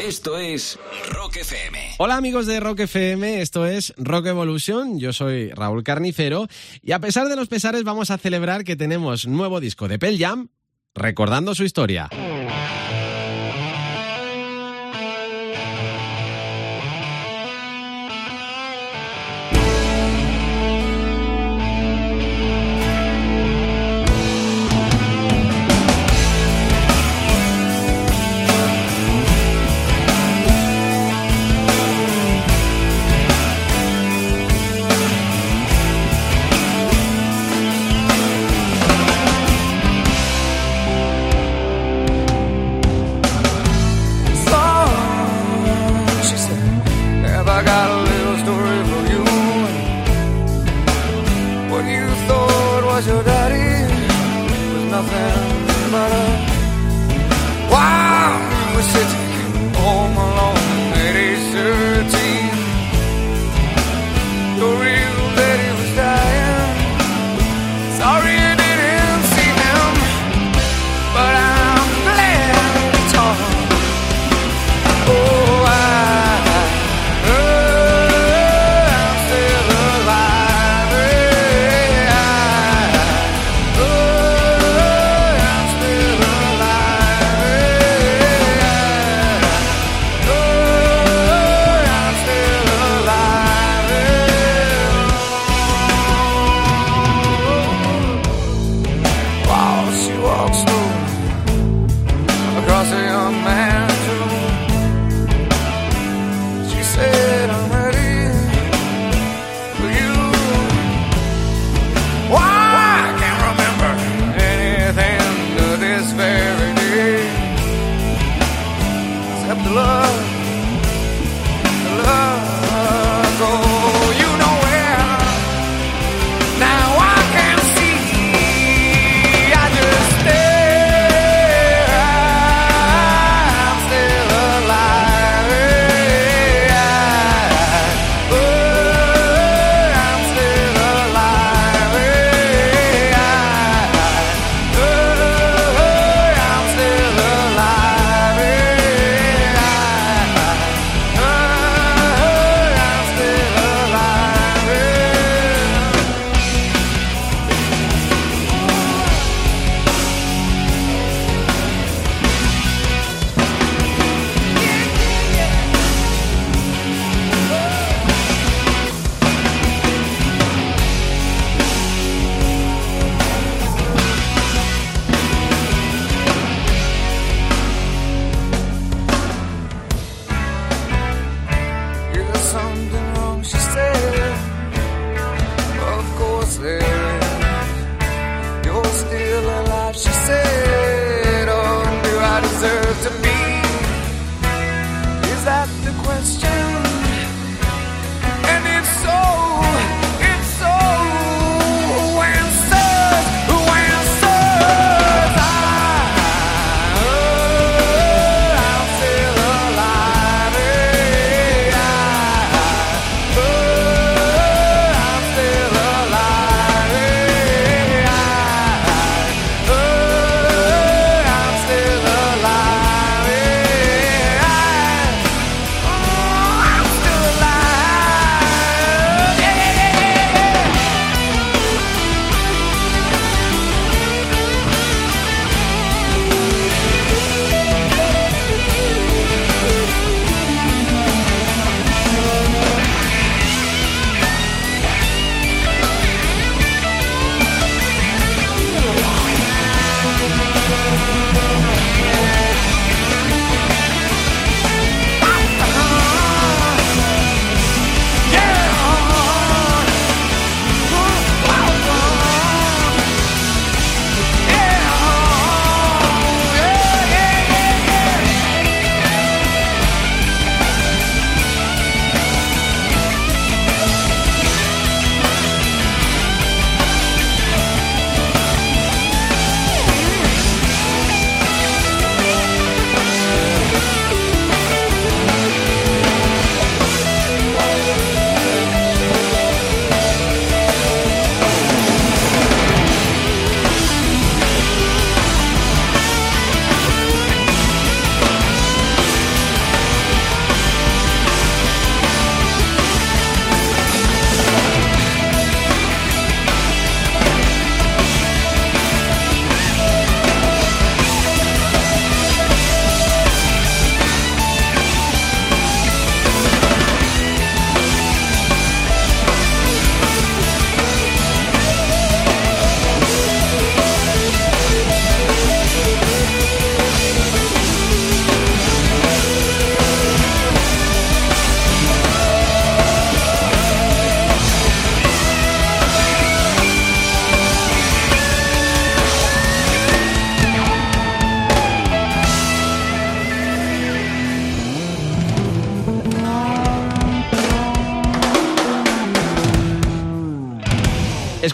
Esto es Rock FM. Hola amigos de Rock FM, esto es Rock Evolution, yo soy Raúl Carnicero y a pesar de los pesares vamos a celebrar que tenemos nuevo disco de Pell Jam recordando su historia.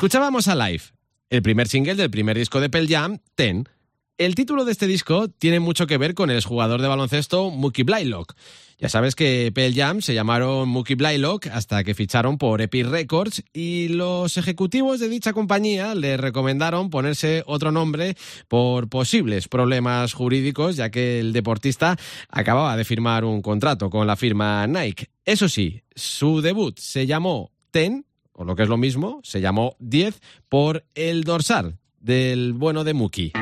Escuchábamos a Live, el primer single del primer disco de Pearl Jam, Ten. El título de este disco tiene mucho que ver con el jugador de baloncesto Mookie Blylock. Ya sabes que Pearl Jam se llamaron Mookie Blylock hasta que ficharon por Epic Records y los ejecutivos de dicha compañía le recomendaron ponerse otro nombre por posibles problemas jurídicos, ya que el deportista acababa de firmar un contrato con la firma Nike. Eso sí, su debut se llamó Ten, o lo que es lo mismo, se llamó 10 por el dorsal del bueno de Mookie.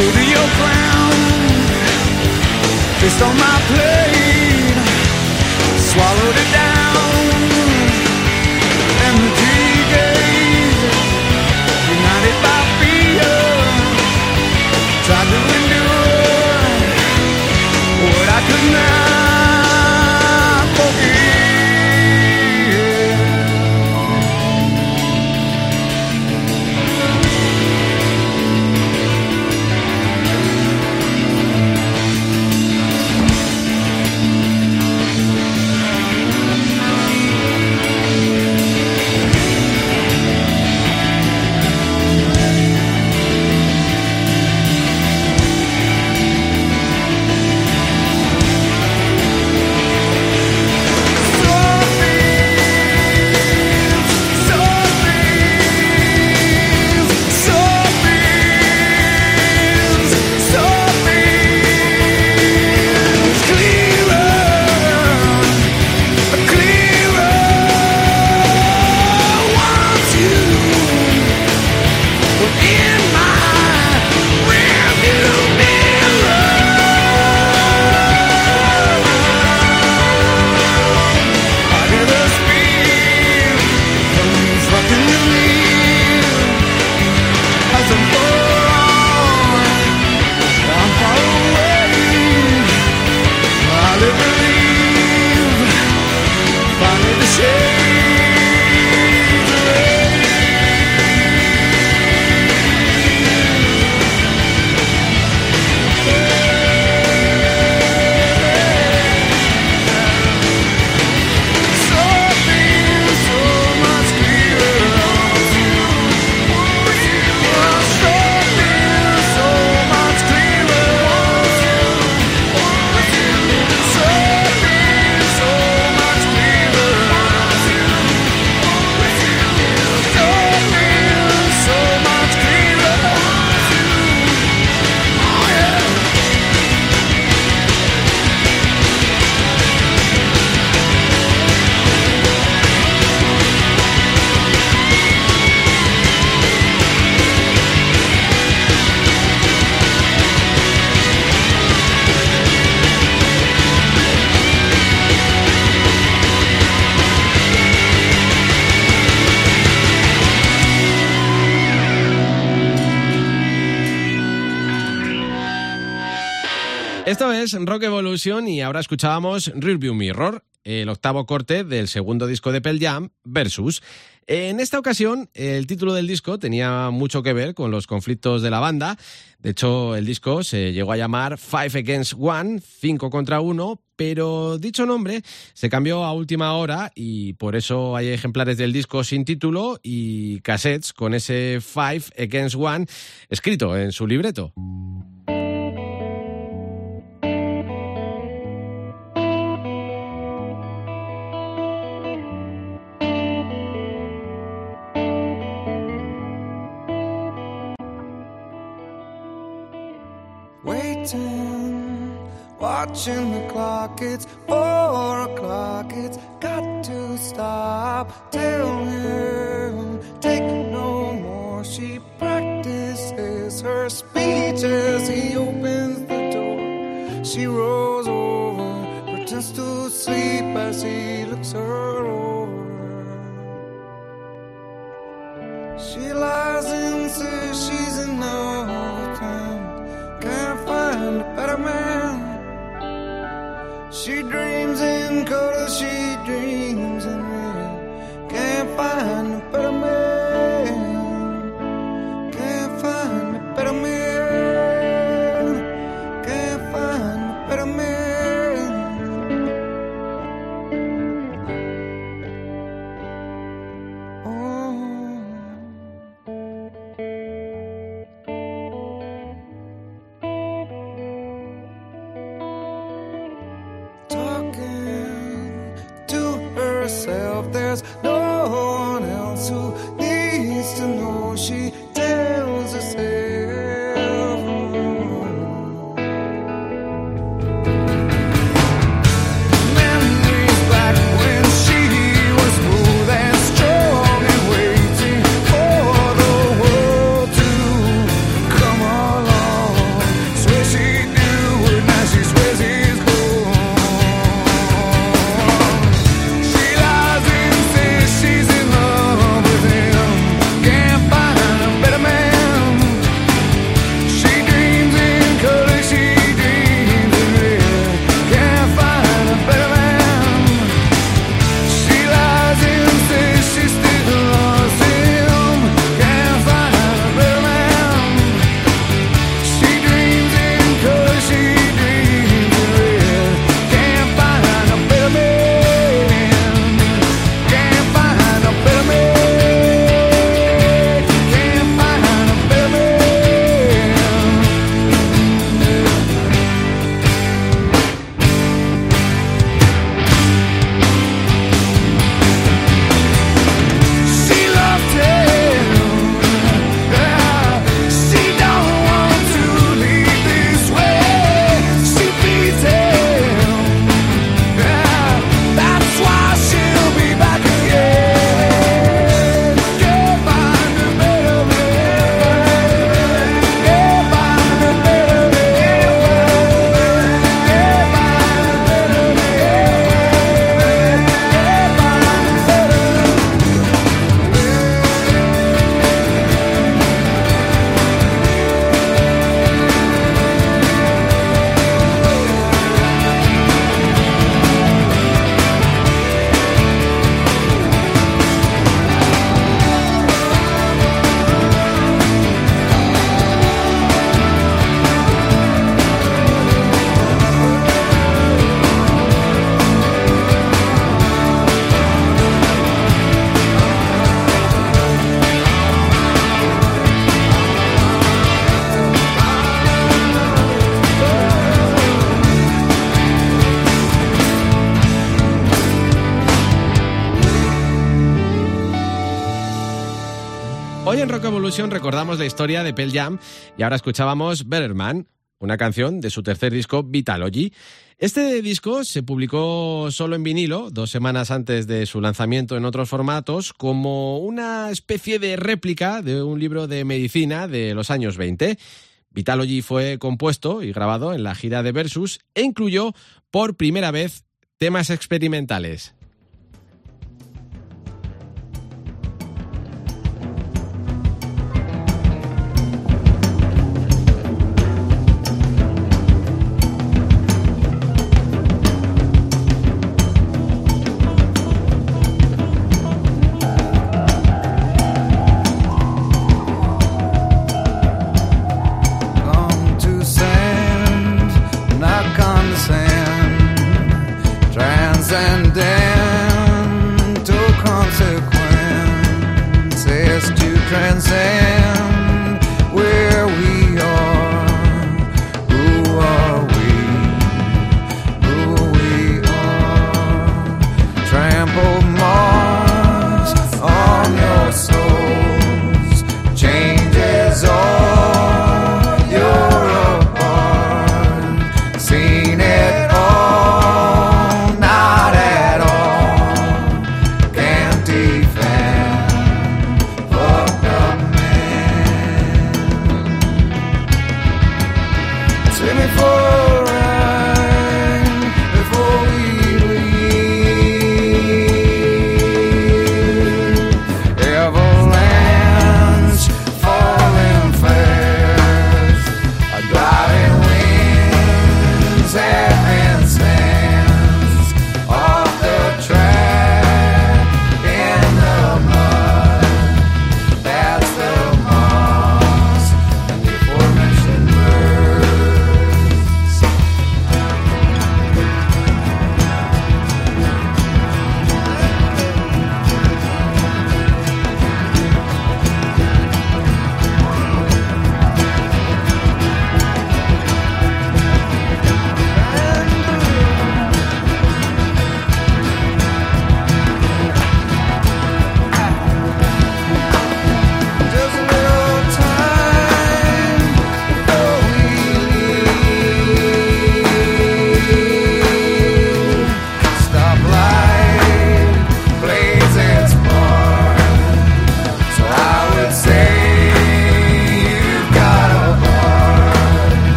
Go to your ground. Fist on my plate, Rock Evolution y ahora escuchábamos Rearview Mirror, el octavo corte del segundo disco de Pearl Jam, Versus. En esta ocasión, el título del disco tenía mucho que ver con los conflictos de la banda. De hecho, el disco se llegó a llamar Five Against One, 5 contra 1, pero dicho nombre se cambió a última hora y por eso hay ejemplares del disco sin título y cassettes con ese Five Against One escrito en su libreto. Watching the clock. It's four o'clock. It's got to stop. Tell him, take no more. She practices her speech as he opens the door. She rolls over, pretends to sleep as he looks her Recordamos la historia de Pearl Jam y ahora escuchábamos Better Man, una canción de su tercer disco Vitalogy. Este disco se publicó solo en vinilo, dos semanas antes de su lanzamiento en otros formatos, como una especie de réplica de un libro de medicina de los años 20. Vitalogy fue compuesto y grabado en la gira de Versus e incluyó por primera vez temas experimentales.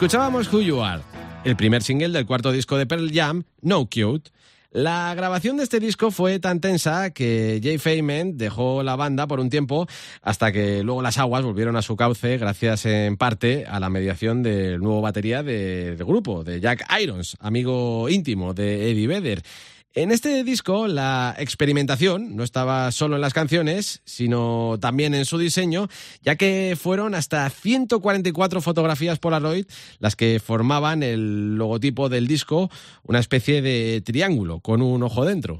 Escuchábamos Who You Are, el primer single del cuarto disco de Pearl Jam, No Cute. La grabación de este disco fue tan tensa que Jay Feynman dejó la banda por un tiempo hasta que luego las aguas volvieron a su cauce gracias en parte a la mediación del nuevo batería de- del grupo, de Jack Irons, amigo íntimo de Eddie Vedder. En este disco la experimentación no estaba solo en las canciones, sino también en su diseño, ya que fueron hasta 144 fotografías Polaroid las que formaban el logotipo del disco, una especie de triángulo con un ojo dentro.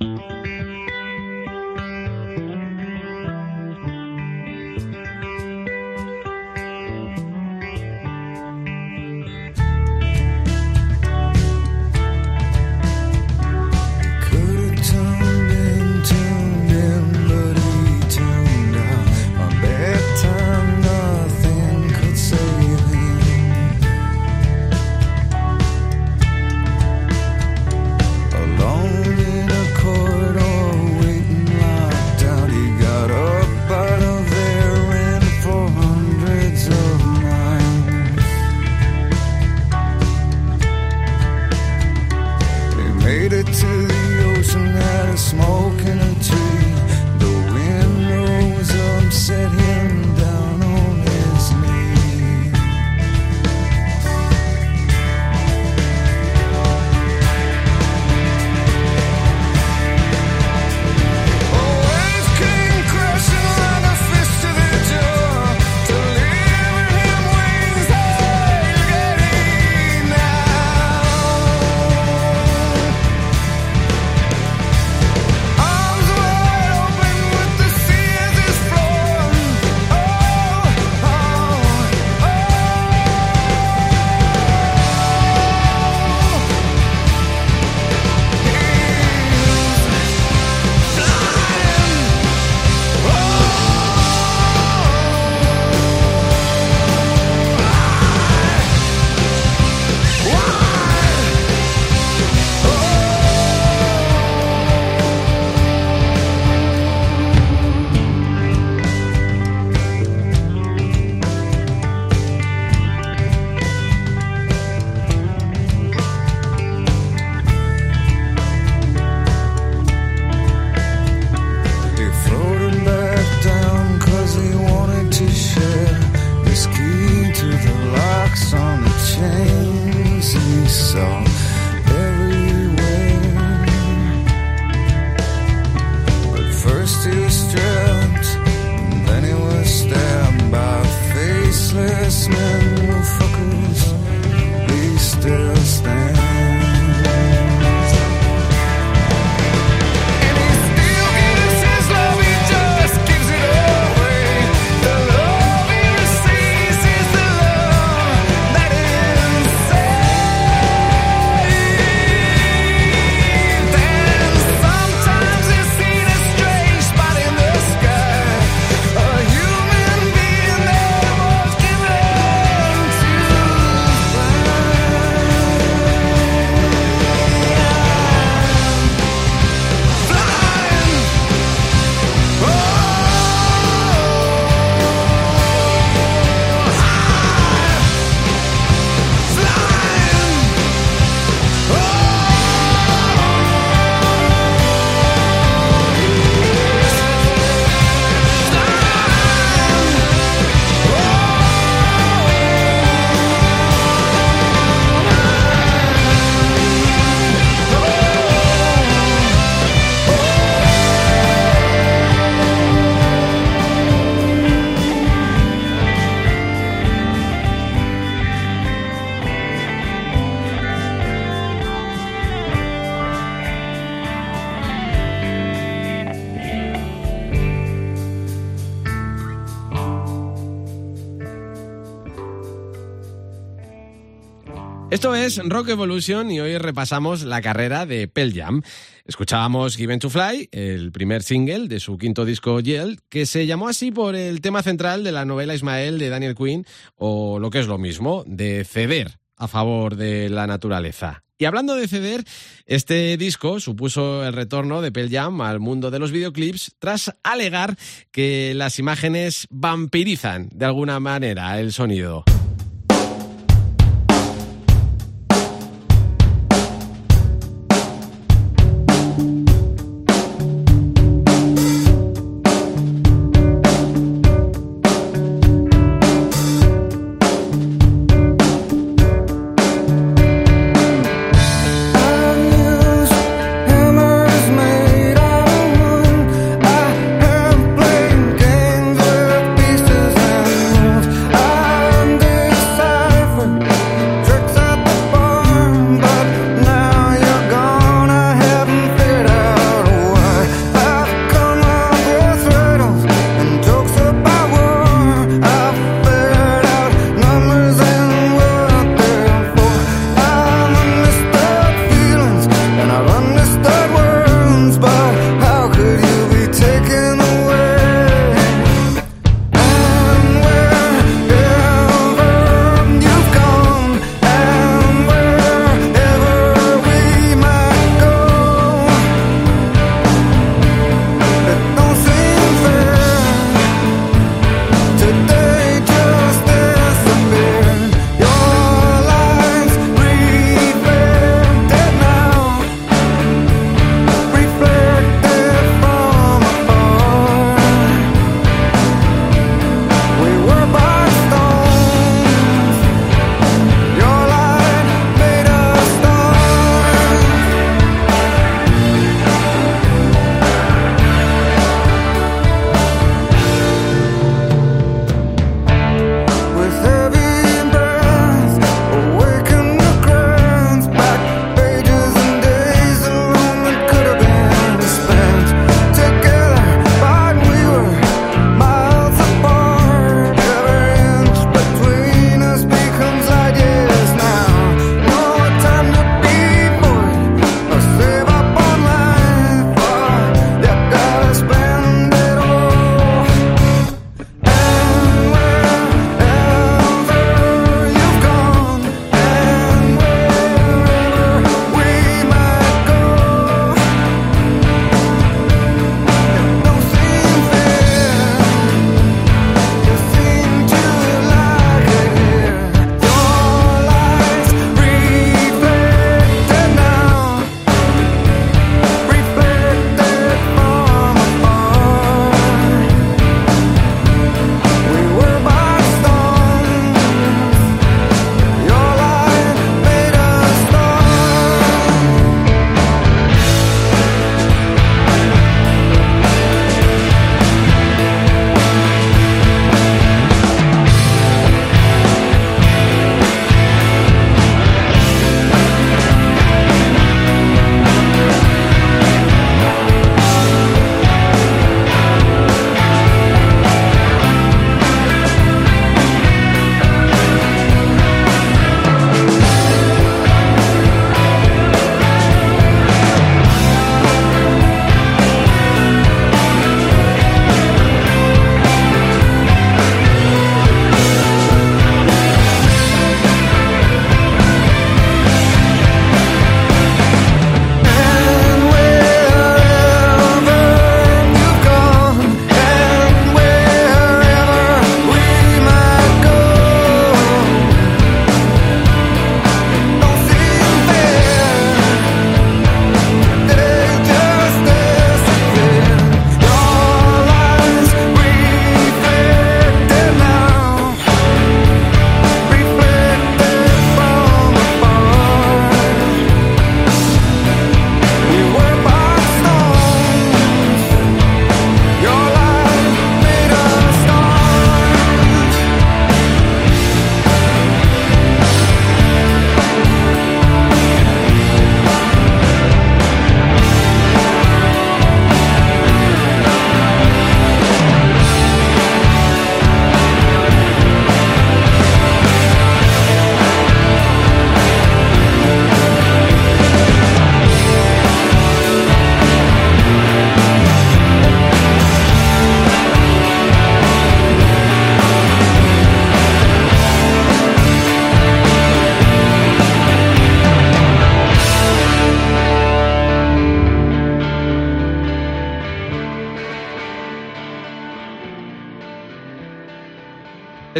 Es Rock Evolution y hoy repasamos la carrera de Pearl Jam. Escuchábamos Given to Fly, el primer single de su quinto disco Yell, que se llamó así por el tema central de la novela Ismael de Daniel Quinn, o lo que es lo mismo, de ceder a favor de la naturaleza. Y hablando de ceder, este disco supuso el retorno de Pearl Jam al mundo de los videoclips tras alegar que las imágenes vampirizan de alguna manera el sonido.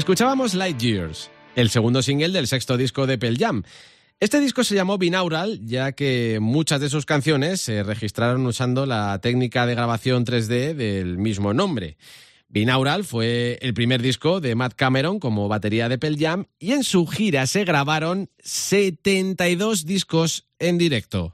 Escuchábamos Light Years, el segundo single del sexto disco de Pearl Jam. Este disco se llamó Binaural, ya que muchas de sus canciones se registraron usando la técnica de grabación 3D del mismo nombre. Binaural fue el primer disco de Matt Cameron como batería de Pearl Jam y en su gira se grabaron 72 discos en directo.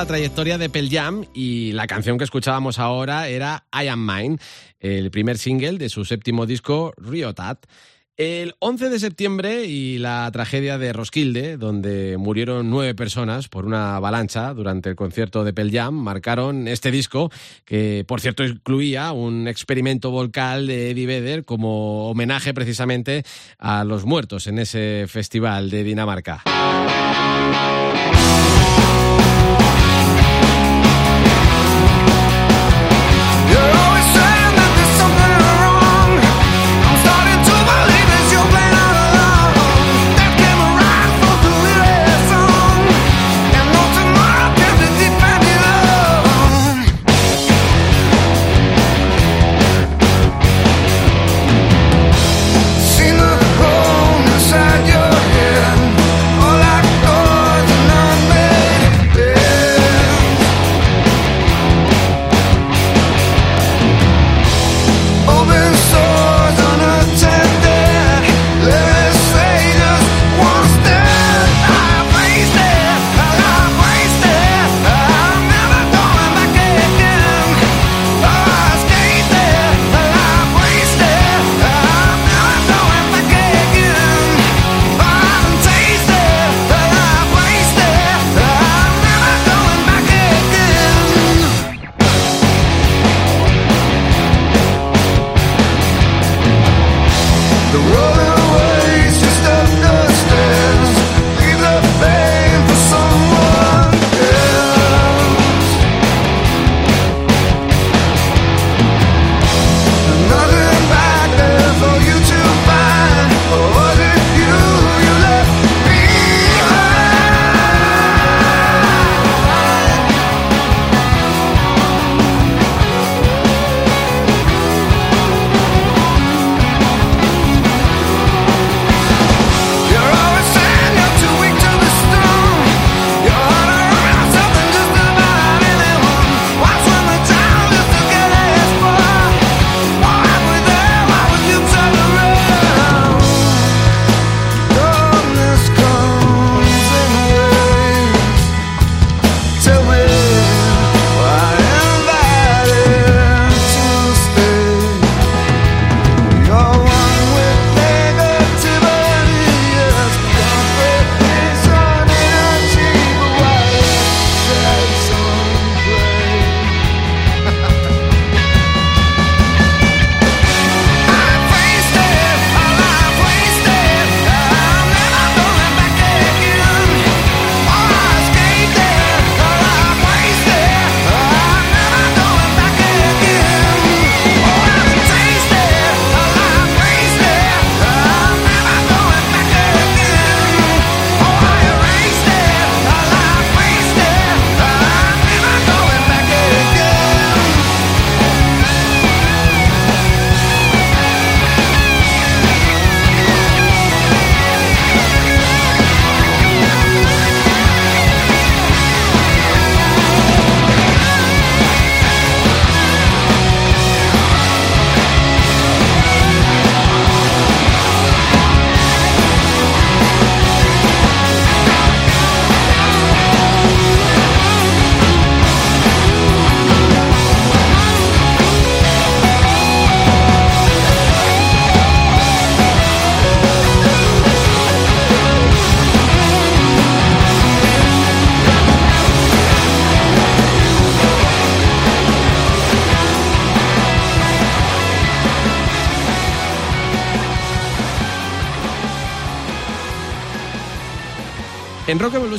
La trayectoria de Pearl Jam y la canción que escuchábamos ahora era I Am Mine, el primer single de su séptimo disco Riotat. El 11 de septiembre y la tragedia de Roskilde, donde murieron nueve personas por una avalancha durante el concierto de Pearl Jam, marcaron este disco, que por cierto incluía un experimento vocal de Eddie Vedder como homenaje precisamente a los muertos en ese festival de Dinamarca.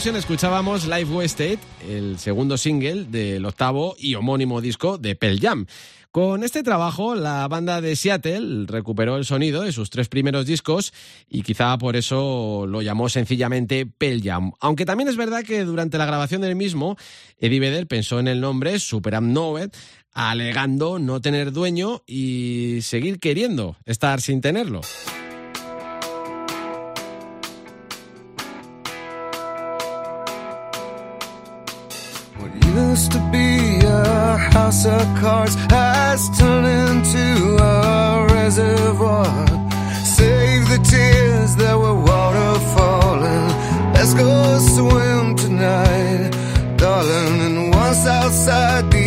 Escuchábamos Live Wasted, el segundo single del octavo y homónimo disco de Pearl Jam. Con este trabajo, la banda de Seattle recuperó el sonido de sus tres primeros discos y quizá por eso lo llamó sencillamente Pearl Jam. Aunque también es verdad que durante la grabación del mismo, Eddie Vedder pensó en el nombre Super Am Noved, alegando no tener dueño y seguir queriendo estar sin tenerlo. Used to be a house of cards has turned into a reservoir. Save the tears that were waterfalling. Let's go swim tonight, darling. And once outside the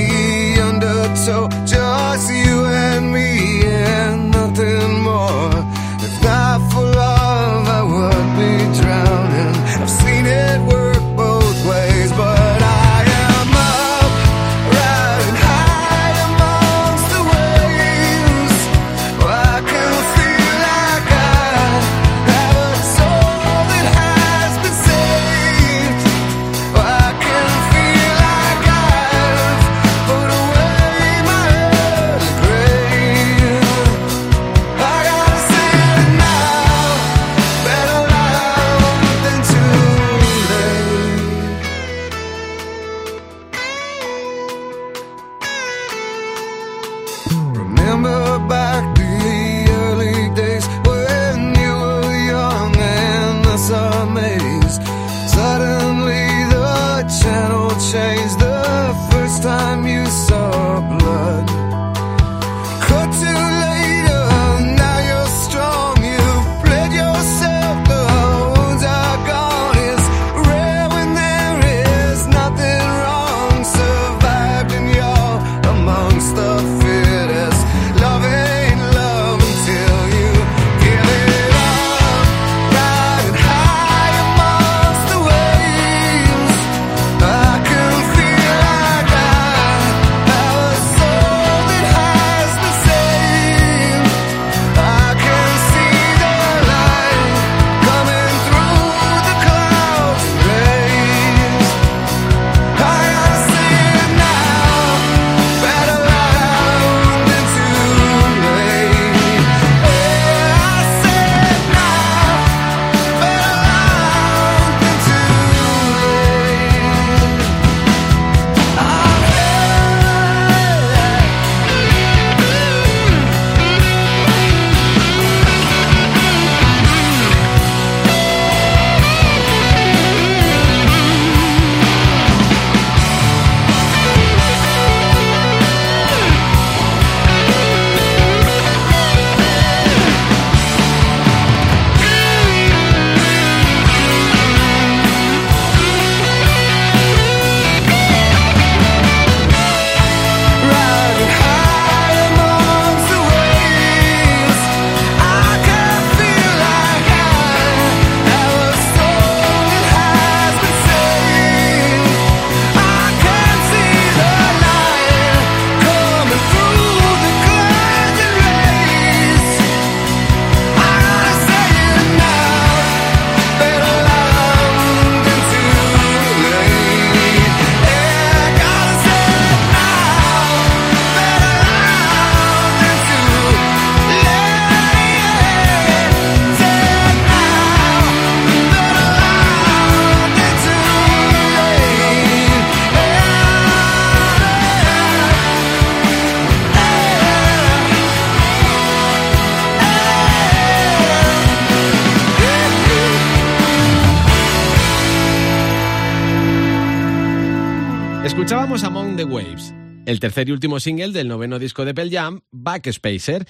el tercer y último single del noveno disco de Pearl Jam, Backspacer.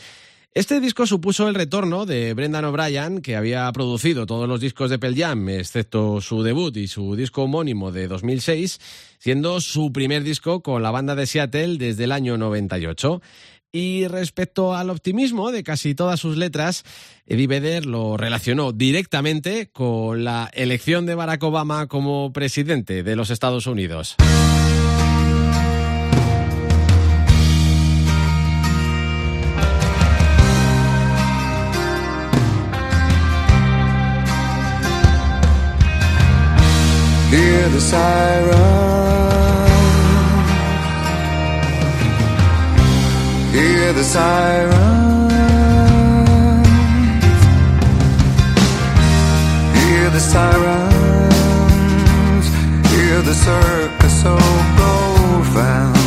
Este disco supuso el retorno de Brendan O'Brien, que había producido todos los discos de Pearl Jam, excepto su debut y su disco homónimo de 2006, siendo su primer disco con la banda de Seattle desde el año 98. Y respecto al optimismo de casi todas sus letras, Eddie Vedder lo relacionó directamente con la elección de Barack Obama como presidente de los Estados Unidos. hear the siren. Hear the siren. Hear the sirens. Hear the circus so go round.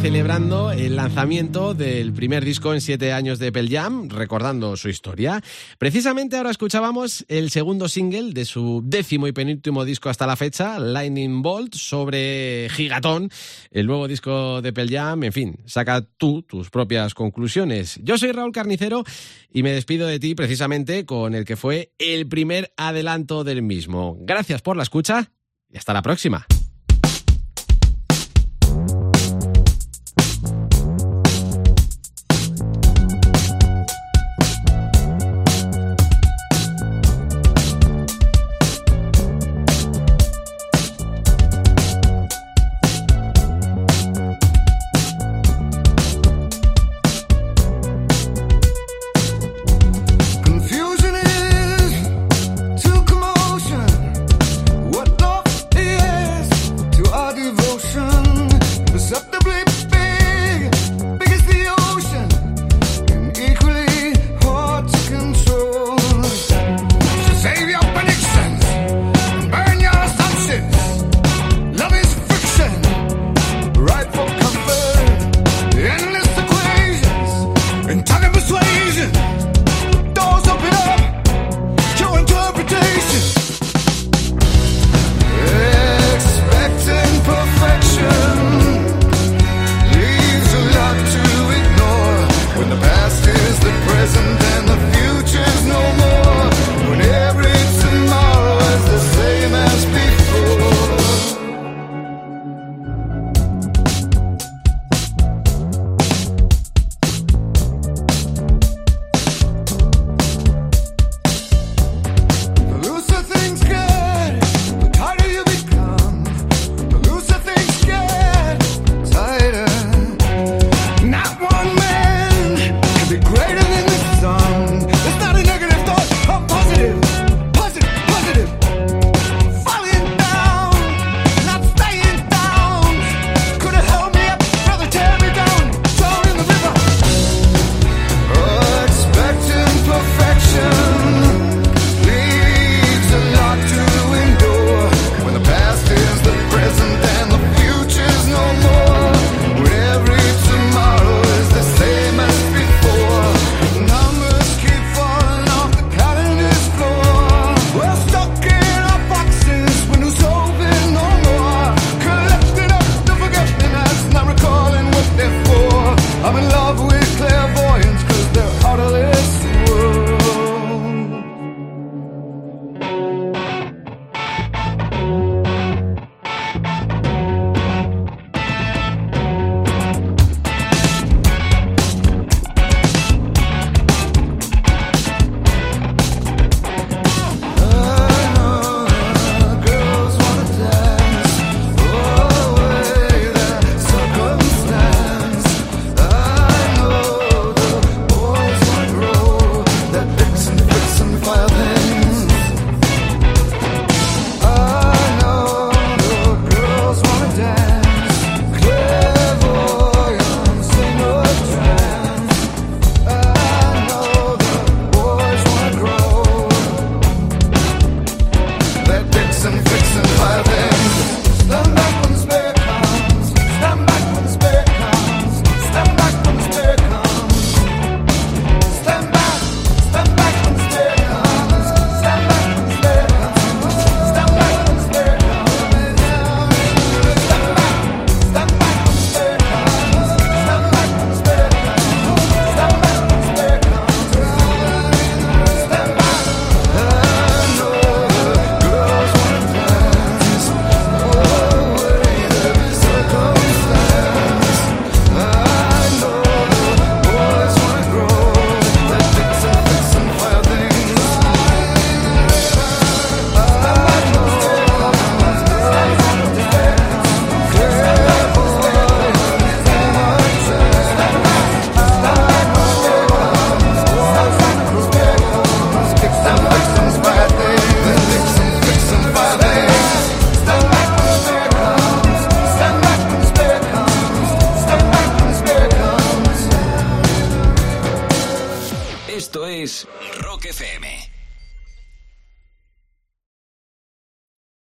Celebrando el lanzamiento del primer disco en siete años de Pearl Jam, recordando su historia. Precisamente ahora escuchábamos el segundo single de su décimo y penúltimo disco hasta la fecha, Lightning Bolt, sobre Gigatón, el nuevo disco de Pearl Jam. En fin, saca tú tus propias conclusiones. Yo soy Raúl Carnicero y me despido de ti precisamente con el que fue el primer adelanto del mismo. Gracias por la escucha y hasta la próxima.